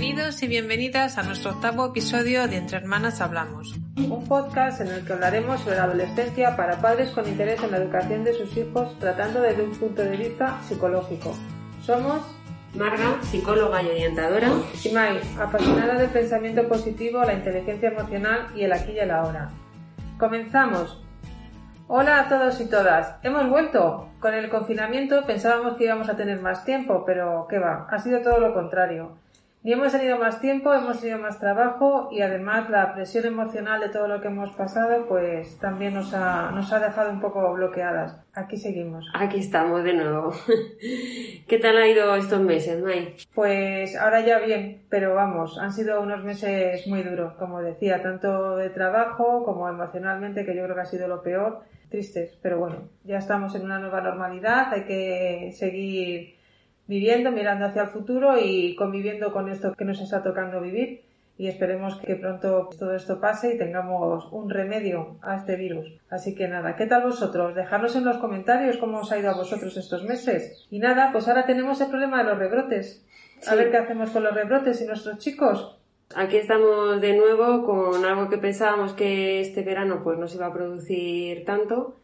Bienvenidos y bienvenidas a nuestro octavo episodio de Entre Hermanas Hablamos, un podcast en el que hablaremos sobre la adolescencia para padres con interés en la educación de sus hijos, tratando desde un punto de vista psicológico. Somos Marga, psicóloga y orientadora. Y Mai, apasionada del pensamiento positivo, la inteligencia emocional y el aquí y el ahora. Comenzamos. Hola a todos y todas. Hemos vuelto. Con el confinamiento pensábamos que íbamos a tener más tiempo, pero qué va, ha sido todo lo contrario. Ni hemos tenido más tiempo, hemos tenido más trabajo y además la presión emocional de todo lo que hemos pasado pues también nos ha, nos ha dejado un poco bloqueadas. Aquí seguimos. Aquí estamos de nuevo. ¿Qué tal ha ido estos meses, May? Pues ahora ya bien, pero vamos, han sido unos meses muy duros, como decía, tanto de trabajo como emocionalmente, que yo creo que ha sido lo peor. Tristes, pero bueno, ya estamos en una nueva normalidad, hay que seguir viviendo, mirando hacia el futuro y conviviendo con esto que nos está tocando vivir y esperemos que pronto todo esto pase y tengamos un remedio a este virus. Así que nada, ¿qué tal vosotros? Dejadnos en los comentarios cómo os ha ido a vosotros estos meses. Y nada, pues ahora tenemos el problema de los rebrotes. A ver qué hacemos con los rebrotes y nuestros chicos. Aquí estamos de nuevo con algo que pensábamos que este verano pues no se iba a producir tanto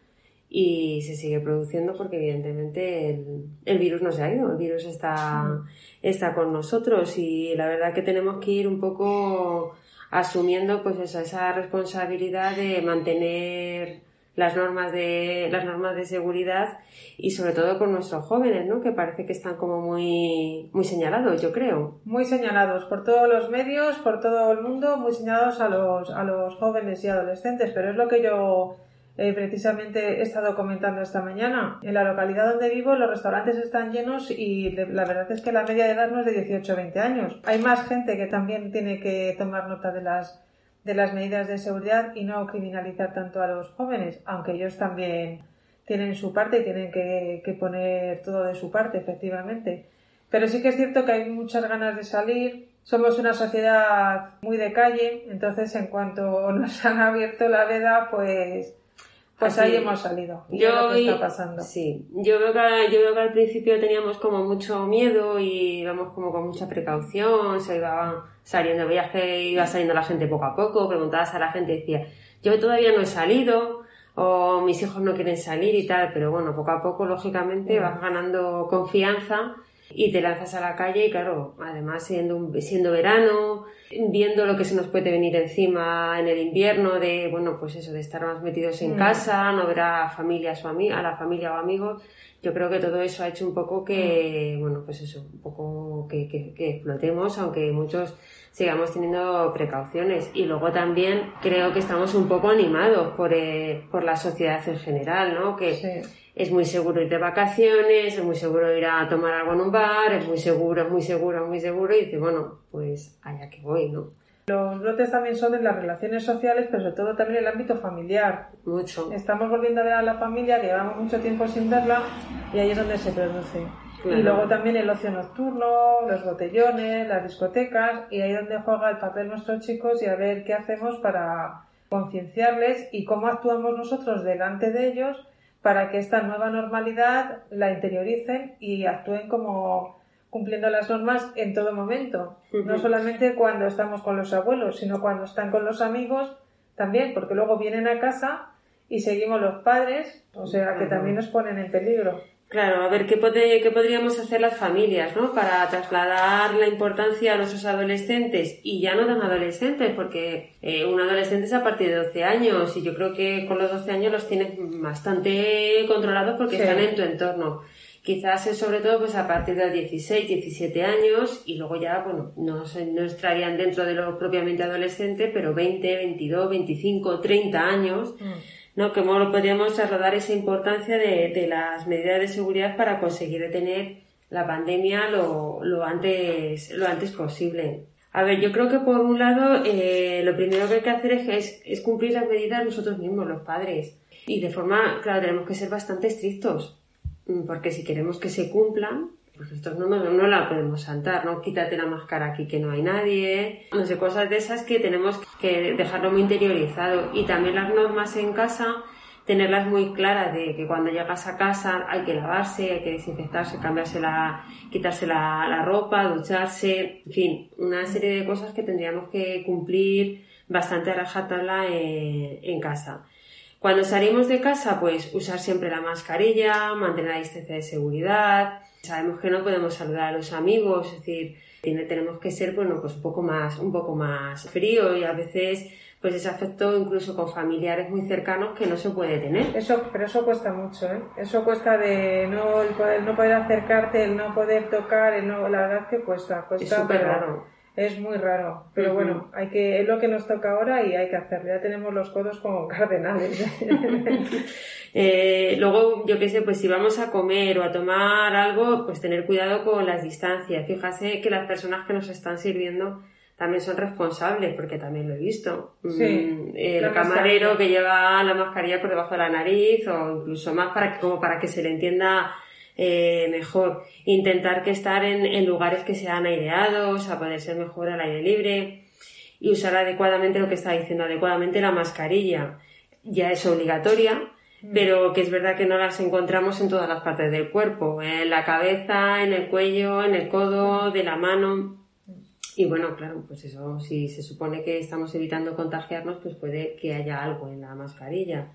y se sigue produciendo porque evidentemente el, el, virus no se ha ido, el virus está, está con nosotros y la verdad que tenemos que ir un poco asumiendo pues esa, esa responsabilidad de mantener las normas de las normas de seguridad y sobre todo con nuestros jóvenes, ¿no? Que parece que están como muy muy señalados, yo creo. Muy señalados por todos los medios, por todo el mundo, muy señalados a los a los jóvenes y adolescentes, pero es lo que yo eh, precisamente he estado comentando esta mañana. En la localidad donde vivo los restaurantes están llenos y la verdad es que la media de edad no es de 18 o 20 años. Hay más gente que también tiene que tomar nota de las, de las medidas de seguridad y no criminalizar tanto a los jóvenes, aunque ellos también tienen su parte y tienen que, que poner todo de su parte, efectivamente. Pero sí que es cierto que hay muchas ganas de salir, somos una sociedad muy de calle, entonces en cuanto nos han abierto la veda, pues pues ahí hemos salido. Y yo está pasando. Sí, yo veo, que, yo veo que al principio teníamos como mucho miedo y íbamos como con mucha precaución, se iba saliendo viaje, iba saliendo la gente poco a poco, preguntabas a la gente y decía, yo todavía no he salido, o mis hijos no quieren salir y tal, pero bueno, poco a poco, lógicamente, vas ganando confianza y te lanzas a la calle y claro, además siendo, siendo verano, viendo lo que se nos puede venir encima en el invierno, de, bueno, pues eso, de estar más metidos en mm. casa, no ver a familias o a, a la familia o amigos, yo creo que todo eso ha hecho un poco que, mm. bueno, pues eso, un poco que, que, que explotemos, aunque muchos sigamos teniendo precauciones. Y luego también creo que estamos un poco animados por, eh, por la sociedad en general, ¿no? Que, es muy seguro ir de vacaciones, es muy seguro ir a tomar algo en un bar, es muy seguro, es muy seguro, es muy seguro, y dice, bueno, pues allá que voy, ¿no? Los brotes también son en las relaciones sociales, pero sobre todo también en el ámbito familiar. Mucho. Estamos volviendo a ver a la familia, que llevamos mucho tiempo sin verla, y ahí es donde se produce. Y luego también el ocio nocturno, los botellones, las discotecas, y ahí donde juega el papel nuestros chicos y a ver qué hacemos para concienciarles y cómo actuamos nosotros delante de ellos para que esta nueva normalidad la interioricen y actúen como cumpliendo las normas en todo momento. No solamente cuando estamos con los abuelos, sino cuando están con los amigos también, porque luego vienen a casa y seguimos los padres, o sea que también nos ponen en peligro. Claro, a ver, ¿qué, ¿qué podríamos hacer las familias, ¿no? Para trasladar la importancia a nuestros adolescentes y ya no tan adolescentes, porque eh, un adolescente es a partir de 12 años y yo creo que con los 12 años los tienes bastante controlados porque están en tu entorno. Quizás es sobre todo pues a partir de 16, 17 años y luego ya, bueno, no, no estarían dentro de lo propiamente adolescente, pero 20, 22, 25, 30 años. Mm. ¿No? Cómo podríamos trasladar esa importancia de, de, las medidas de seguridad para conseguir detener la pandemia lo, lo, antes, lo antes posible. A ver, yo creo que por un lado eh, lo primero que hay que hacer es, es, cumplir las medidas nosotros mismos, los padres. Y de forma, claro, tenemos que ser bastante estrictos, mm, porque si queremos que se cumplan, nosotros no, no, no, la podemos saltar, ¿no? Quítate la máscara aquí que no hay nadie, no sé, cosas de esas que tenemos que dejarlo muy interiorizado. Y también las normas en casa, tenerlas muy claras de que cuando llegas a casa hay que lavarse, hay que desinfectarse, cambiarse la, quitarse la, ropa, ducharse, en fin, una serie de cosas que tendríamos que cumplir bastante a en, en casa. Cuando salimos de casa, pues usar siempre la mascarilla, mantener la distancia de seguridad. Sabemos que no podemos saludar a los amigos, es decir, tenemos que ser, bueno, pues un poco más, un poco más frío y a veces pues ese afecto incluso con familiares muy cercanos que no se puede tener. Eso, pero eso cuesta mucho, ¿eh? Eso cuesta de no el poder, no poder acercarte, el no poder tocar, el no, la verdad que cuesta, cuesta. Es súper raro. Es muy raro, pero bueno, hay que, es lo que nos toca ahora y hay que hacerlo. Ya tenemos los codos como cardenales. eh, luego, yo qué sé, pues si vamos a comer o a tomar algo, pues tener cuidado con las distancias. Fíjate que las personas que nos están sirviendo también son responsables, porque también lo he visto. Sí, el camarero que lleva la mascarilla por debajo de la nariz o incluso más para que, como para que se le entienda eh, mejor. Intentar que estar en, en, lugares que sean aireados, a poder ser mejor al aire libre y usar adecuadamente lo que está diciendo, adecuadamente la mascarilla. Ya es obligatoria, pero que es verdad que no las encontramos en todas las partes del cuerpo, en la cabeza, en el cuello, en el codo, de la mano. Y bueno, claro, pues eso, si se supone que estamos evitando contagiarnos, pues puede que haya algo en la mascarilla.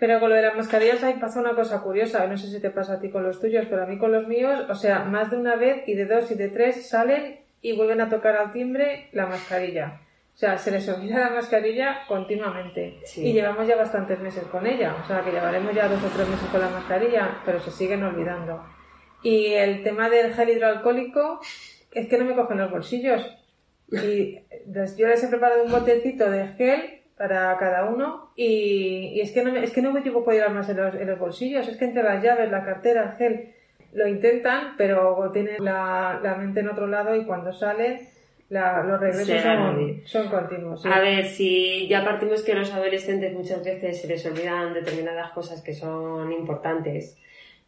Pero con lo de las mascarillas ahí pasa una cosa curiosa, no sé si te pasa a ti con los tuyos, pero a mí con los míos, o sea, más de una vez y de dos y de tres salen y vuelven a tocar al timbre la mascarilla. O sea, se les olvida la mascarilla continuamente. Sí. Y llevamos ya bastantes meses con ella. O sea, que llevaremos ya dos o tres meses con la mascarilla, pero se siguen olvidando. Y el tema del gel hidroalcohólico, es que no me cogen los bolsillos. Y yo les he preparado un botecito de gel para cada uno y, y es que no me, es que no me puedo llevar más en los, en los, bolsillos. Es que entre las llaves, la cartera, el gel, lo intentan, pero tienen la, la mente en otro lado y cuando salen la, los regresos son, son, continuos. ¿sí? A ver, si ya partimos que los adolescentes muchas veces se les olvidan determinadas cosas que son importantes,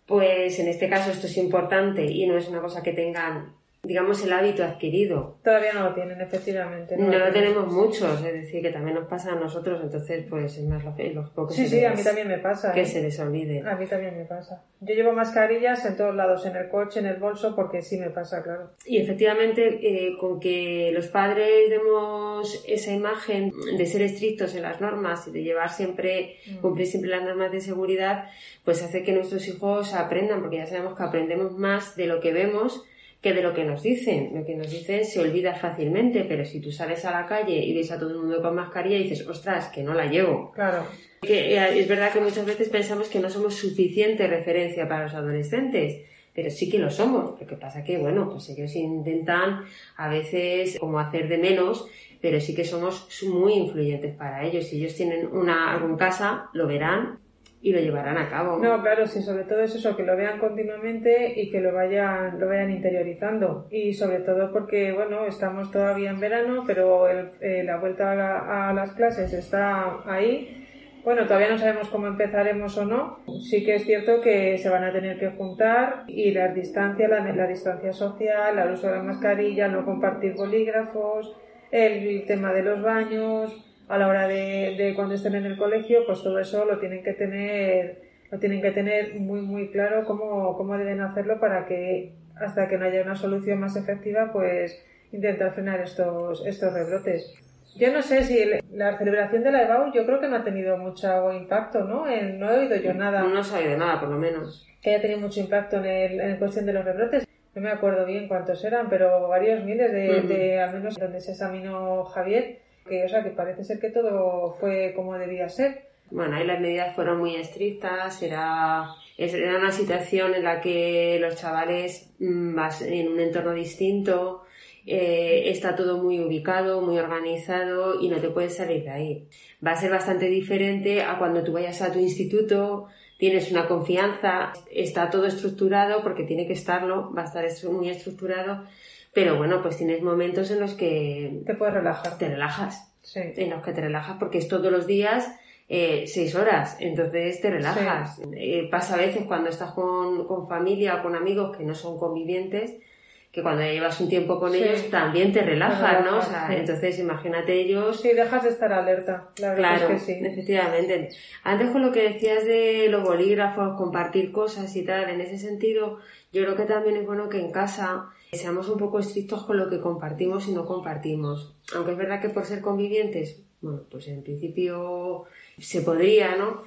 pues en este caso esto es importante y no es una cosa que tengan digamos, el hábito adquirido. Todavía no lo tienen, efectivamente. No, no lo tenemos muchos, es decir, que también nos pasa a nosotros, entonces, pues es más lógico que sí, sí, les, a mí también me pasa. que ¿eh? se les olvide. A mí también me pasa. Yo llevo mascarillas en todos lados, en el coche, en el bolso, porque sí me pasa, claro. Y efectivamente, eh, con que los padres demos esa imagen de ser estrictos en las normas y de llevar siempre, mm. cumplir siempre las normas de seguridad, pues hace que nuestros hijos aprendan, porque ya sabemos que aprendemos más de lo que vemos que de lo que nos dicen. Lo que nos dicen se olvida fácilmente, pero si tú sales a la calle y ves a todo el mundo con mascarilla y dices, ostras, que no la llevo. Claro. Que eh, es verdad que muchas veces pensamos que no somos suficiente referencia para los adolescentes, pero sí que lo somos. Lo que pasa que, bueno, pues ellos intentan a veces como hacer de menos, pero sí que somos muy influyentes para ellos. Si ellos tienen una, algo en casa, lo verán y lo llevarán a cabo. No, claro, sí, sobre todo es eso, que lo vean continuamente y que lo vayan, lo vayan interiorizando. Y sobre todo porque, bueno, estamos todavía en verano, pero el, eh, la vuelta a, la, a, las clases está ahí. Bueno, todavía no sabemos cómo empezaremos o no. Sí que es cierto que se van a tener que juntar y las distancias, la, la distancia social, el uso de la mascarilla, no compartir bolígrafos, el tema de los baños, a la hora de, de, cuando estén en el colegio, pues todo eso lo tienen que tener, lo tienen que tener muy muy claro cómo, cómo deben hacerlo para que hasta que no haya una solución más efectiva, pues intentar frenar estos, estos rebrotes. Yo no sé si la celebración de la EBAU yo creo que no ha tenido mucho impacto, ¿no? En, no he oído yo nada. No se ha oído nada, por lo menos. Que haya tenido mucho impacto en, el, en cuestión de los rebrotes. No me acuerdo bien cuántos eran, pero varios miles de, uh -huh. de al menos donde se examinó Javier que, o sea, que parece ser que todo fue como debía ser. Bueno, ahí las medidas fueron muy estrictas, era, era una situación en la que los chavales mmm, vas en un entorno distinto, eh, está todo muy ubicado, muy organizado y no te puedes salir de ahí. Va a ser bastante diferente a cuando tú vayas a tu instituto, tienes una confianza, está todo estructurado porque tiene que estarlo, va a estar muy estructurado, pero bueno, pues tienes momentos en los que... Te puedes relajar. Te relajas. Sí. En los que te relajas porque es todos los días eh, seis horas, entonces te relajas. Eh, pasa a veces cuando estás con, con familia o con amigos que no son convivientes, que cuando llevas un tiempo con ellos también te relajas, ¿no? O sea, entonces imagínate ellos. Sí, dejas de estar alerta. claro, que sí. efectivamente. Antes con lo que decías de los bolígrafos, compartir cosas y tal, en ese sentido, yo creo que también es bueno que en casa seamos un poco estrictos con lo que compartimos y no compartimos. Aunque es verdad que por ser convivientes, bueno, pues en principio se podría, ¿no?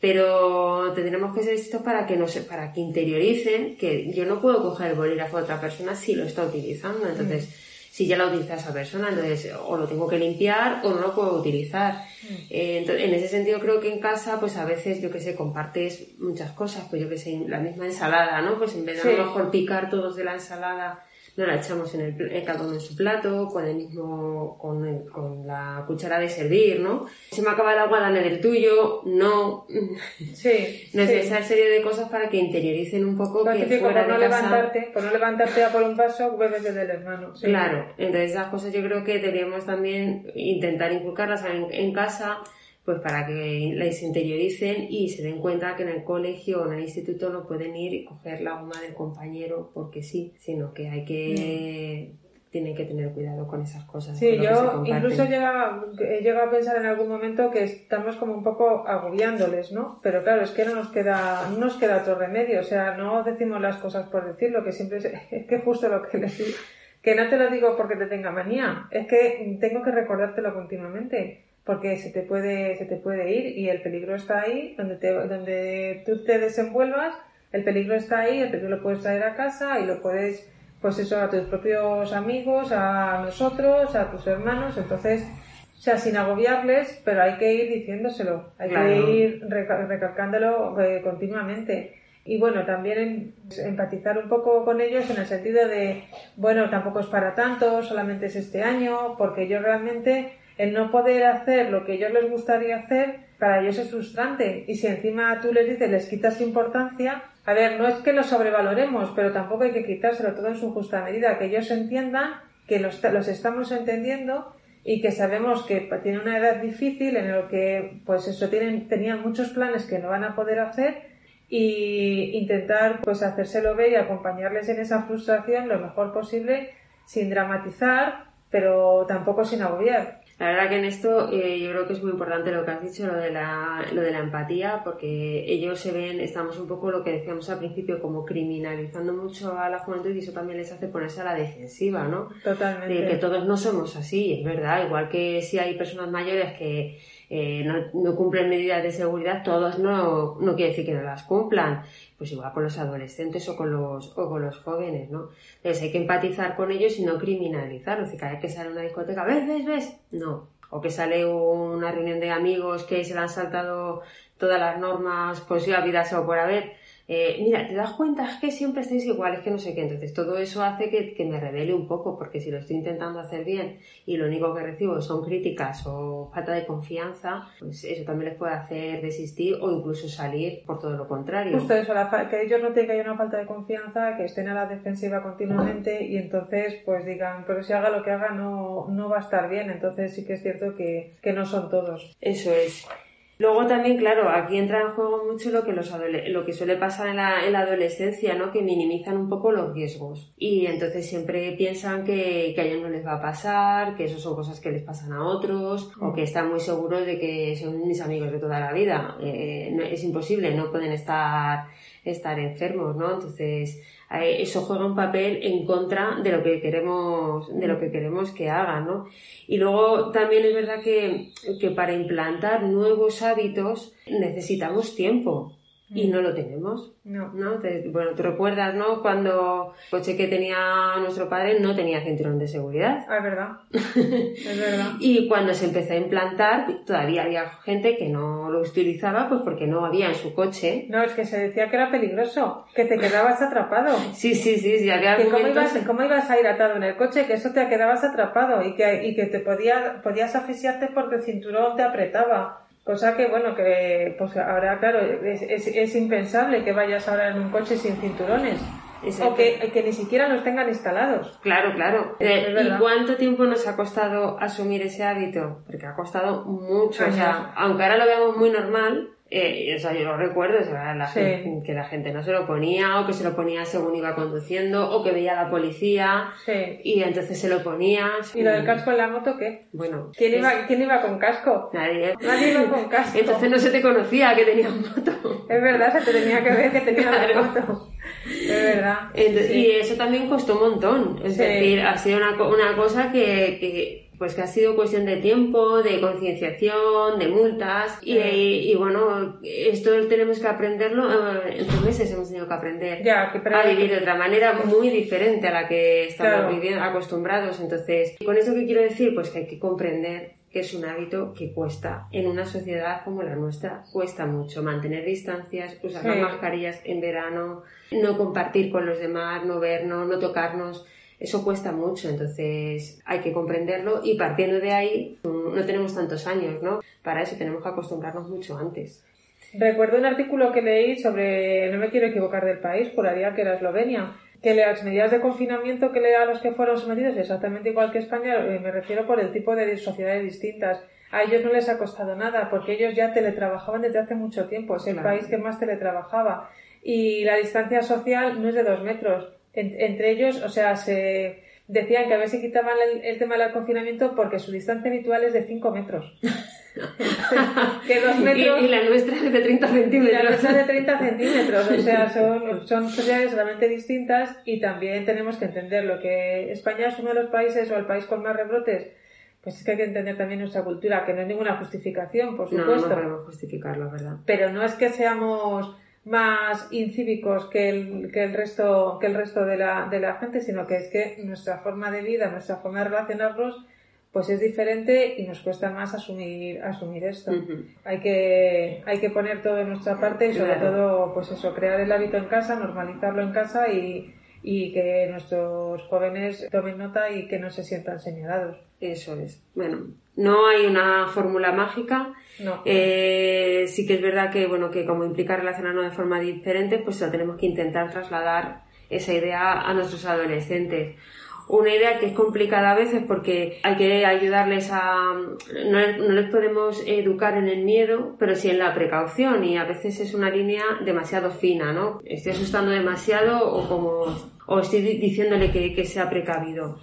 pero tendremos que ser estos para que no se, para que interioricen que yo no puedo coger el bolígrafo de otra persona si lo está utilizando. Entonces, mm. si ya lo utiliza esa persona, entonces o lo tengo que limpiar o no lo puedo utilizar. Mm. Eh, en ese sentido creo que en casa, pues a veces, yo que sé, compartes muchas cosas, pues yo que sé, la misma ensalada, ¿no? Pues en vez de a lo mejor picar todos de la ensalada, no la echamos en el, cada uno en su plato, con el mismo, con, con, la cuchara de servir, ¿no? Se me acaba el agua, dame del tuyo, no. Sí. no es esa serie de cosas para que interioricen un poco que fuera por no de levantarte, por no levantarte a por un vaso, bebes desde el hermano. Claro, entonces esas cosas yo creo que deberíamos también intentar inculcarlas en casa pues para que las interioricen y se den cuenta que en el colegio o en el instituto no pueden ir y coger la goma del compañero porque sí, sino que hay que... Mm. Tienen que tener cuidado con esas cosas. Sí, yo incluso llega, llega a pensar en algún momento que estamos como un poco agobiándoles, ¿no? Pero claro, es que no nos queda, no nos queda otro remedio. O sea, no decimos las cosas por decirlo, que siempre es, es que justo lo que les digo. Que no te lo digo porque te tenga manía, es que tengo que recordártelo continuamente porque se te puede, se te puede ir y el peligro está ahí, donde, te, donde tú te desenvuelvas, el peligro está ahí, el peligro lo puedes traer a casa y lo puedes, pues eso, a tus propios amigos, a nosotros, a tus hermanos, entonces, o sea, sin agobiarles, pero hay que ir diciéndoselo, hay que ir recalcándolo eh, continuamente. Y bueno, también empatizar un poco con ellos en el sentido de, bueno, tampoco es para tanto, solamente es este año, porque yo realmente el no poder hacer lo que ellos les gustaría hacer, para ellos es frustrante. Y si encima tú les dices, les quitas importancia, a ver, no es que lo sobrevaloremos, pero tampoco hay que quitárselo todo en su justa medida, que ellos entiendan que los, los estamos entendiendo y que sabemos que tienen una edad difícil en lo que, pues eso, tienen, tenían muchos planes que no van a poder hacer y intentar, pues, hacérselo ver y acompañarles en esa frustración lo mejor posible sin dramatizar, pero tampoco sin agobiar. La verdad que en esto eh, yo creo que es muy importante lo que has dicho, lo de, la, lo de la empatía, porque ellos se ven, estamos un poco lo que decíamos al principio, como criminalizando mucho a la juventud y eso también les hace ponerse a la defensiva, ¿no? Totalmente. De que todos no somos así, es verdad, igual que si hay personas mayores que eh, no, no, cumplen medidas de seguridad, todos no, no quiere decir que no las cumplan. Pues igual con los adolescentes o con los, o con los jóvenes, ¿no? Entonces hay que empatizar con ellos y no criminalizar. O sea, cada vez que sale una discoteca, ¿ves, ves, ves? No. O que sale una reunión de amigos que se le han saltado todas las normas, pues ya vida o por haber eh, mira, te das cuenta es que siempre estáis iguales, que no sé qué. Entonces todo eso hace que, que, me revele un poco, porque si lo estoy intentando hacer bien y lo único que recibo son críticas o falta de confianza, pues eso también les puede hacer desistir o incluso salir por todo lo contrario. Justo eso, que ellos no tengan una falta de confianza, que estén a la defensiva continuamente y entonces pues digan, pero si haga lo que haga no, no va a estar bien. Entonces sí que es cierto que, que no son todos. Eso es. Luego también, claro, aquí entra en juego mucho lo que, los lo que suele pasar en la, en la, adolescencia, ¿no? Que minimizan un poco los riesgos. Y entonces siempre piensan que, que a ellos no les va a pasar, que eso son cosas que les pasan a otros, o que están muy seguros de que son mis amigos de toda la vida. Eh, es imposible, no pueden estar, estar enfermos, ¿no? Entonces, eso juega un papel en contra de lo que queremos, de lo que queremos que hagan, ¿no? Y luego también es verdad que, que para implantar nuevos hábitos necesitamos tiempo y no lo tenemos. No. ¿no? bueno, tú recuerdas, ¿no? Cuando el coche que tenía nuestro padre no tenía cinturón de seguridad. Ah, es verdad. es verdad. y cuando se empezó a implantar, todavía había gente que no lo utilizaba, pues porque no había en su coche. No, es que se decía que era peligroso, que te quedabas atrapado. sí, sí, sí, sí, había que cómo, ibas, cómo ibas a ir atado en el coche, que eso te quedabas atrapado y que, y que te podía, podías asfixiarte porque el cinturón te apretaba Cosa que, bueno, que pues ahora, claro, es, es, es impensable que vayas ahora en un coche sin cinturones. O que, que, ni siquiera los tengan instalados. Claro, claro. Eh, ¿Y cuánto tiempo nos ha costado asumir ese hábito? Porque ha costado mucho. O sea, aunque ahora lo veamos muy normal, eh, o sea, yo lo recuerdo, o sea, la gente, que la gente no se lo ponía, o que se lo ponía según iba conduciendo, o que veía a la policía, y entonces se lo ponía. ¿Y lo del casco en la moto qué? Bueno. ¿Quién, iba, ¿quién iba con casco? Nadie. Nadie iba con casco. Entonces no se te conocía que tenía moto. Es verdad, se te tenía que ver que tenía moto. Es verdad. Y eso también costó un montón. Es decir, ha sido una, una cosa que, que pues que ha sido cuestión de tiempo, de concienciación, de multas y, bueno, esto tenemos que aprenderlo, eh, en tres meses hemos tenido que aprender a vivir de otra manera muy diferente a la que estamos viviendo, acostumbrados. Entonces, ¿con eso qué quiero decir? Pues que hay que comprender que es un hábito que cuesta en una sociedad como la nuestra, cuesta mucho mantener distancias, usar mascarillas en verano, no compartir con los demás, no vernos, no tocarnos eso cuesta mucho, entonces hay que comprenderlo y partiendo de ahí no tenemos tantos años, ¿no? Para eso tenemos que acostumbrarnos mucho antes. Recuerdo un artículo que leí sobre, no me quiero equivocar del país, juraría que era Eslovenia, que las medidas de confinamiento que le a los que fueron sometidos exactamente igual que España, eh, me refiero por el tipo de sociedades distintas. A ellos no les ha costado nada porque ellos ya teletrabajaban desde hace mucho tiempo, es el país que más teletrabajaba. Y la distancia social no es de dos metros, entre ellos, o sea, se decían que a ver si quitaban el, tema del confinamiento porque su distancia habitual es de 5 metros. que dos metros. Y, la nuestra es de 30 centímetros. la nuestra es de 30 centímetros. O sea, son, son sociedades realmente distintas y también tenemos que entender lo que España es uno de los países o el país con más rebrotes. Pues es que hay que entender también nuestra cultura, que no es ninguna justificación, por supuesto. No, no podemos justificarlo, ¿verdad? Pero no es que seamos más incívicos que el, que el resto, que el resto de la, de la gente, sino que es que nuestra forma de vida, nuestra forma de relacionarnos, pues es diferente y nos cuesta más asumir, asumir esto. Hay que, hay que poner todo en nuestra parte y sobre todo, pues eso, crear el hábito en casa, normalizarlo en casa y, y que nuestros jóvenes tomen nota y que no se sientan señalados. Eso es. Bueno, no hay una fórmula mágica. No. Eh, sí que es verdad que, bueno, que como implica relacionarnos de forma diferente, pues tenemos que intentar trasladar esa idea a nuestros adolescentes. Una idea que es complicada a veces porque hay que ayudarles a... No, no les podemos educar en el miedo, pero sí en la precaución y a veces es una línea demasiado fina, ¿no? Estoy asustando demasiado o como... o estoy diciéndole que, que sea precavido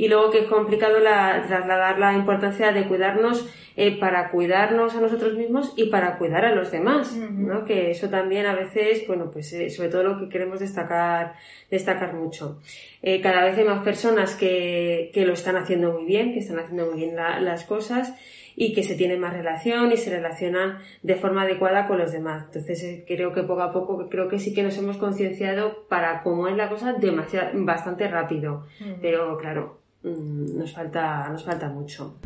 y luego que es complicado la, trasladar la importancia de cuidarnos eh, para cuidarnos a nosotros mismos y para cuidar a los demás, ¿no? Que eso también a veces, bueno, pues eh, sobre todo lo que queremos destacar, destacar mucho. Eh, cada vez hay más personas que, que, lo están haciendo muy bien, que están haciendo muy bien las cosas y que se tienen más relación y se relacionan de forma adecuada con los demás. Entonces creo que poco a poco, creo que sí que nos hemos concienciado para cómo es la cosa demasiado, bastante rápido. Pero claro, nos falta, nos falta mucho.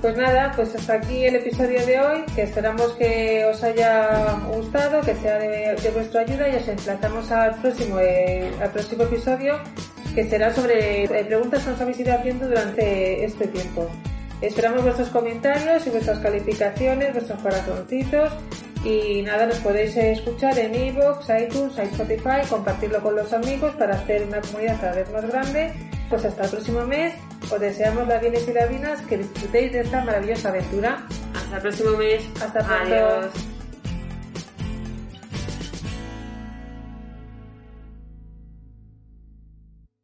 Pues nada, pues hasta aquí el episodio de hoy, que esperamos que os haya gustado, que sea de, vuestra ayuda y os emplazamos al próximo, eh, al próximo episodio, que será sobre eh, preguntas que nos habéis ido haciendo durante este tiempo. Esperamos vuestros comentarios y vuestras calificaciones, vuestros corazoncitos y nada, nos podéis escuchar en iVoox, iTunes, Spotify, compartirlo con los amigos para hacer una comunidad cada vez más grande. Pues hasta el próximo mes, os deseamos las bienes y las vinas que disfrutéis de esta maravillosa aventura. Hasta el próximo mes. Hasta pronto. Adiós.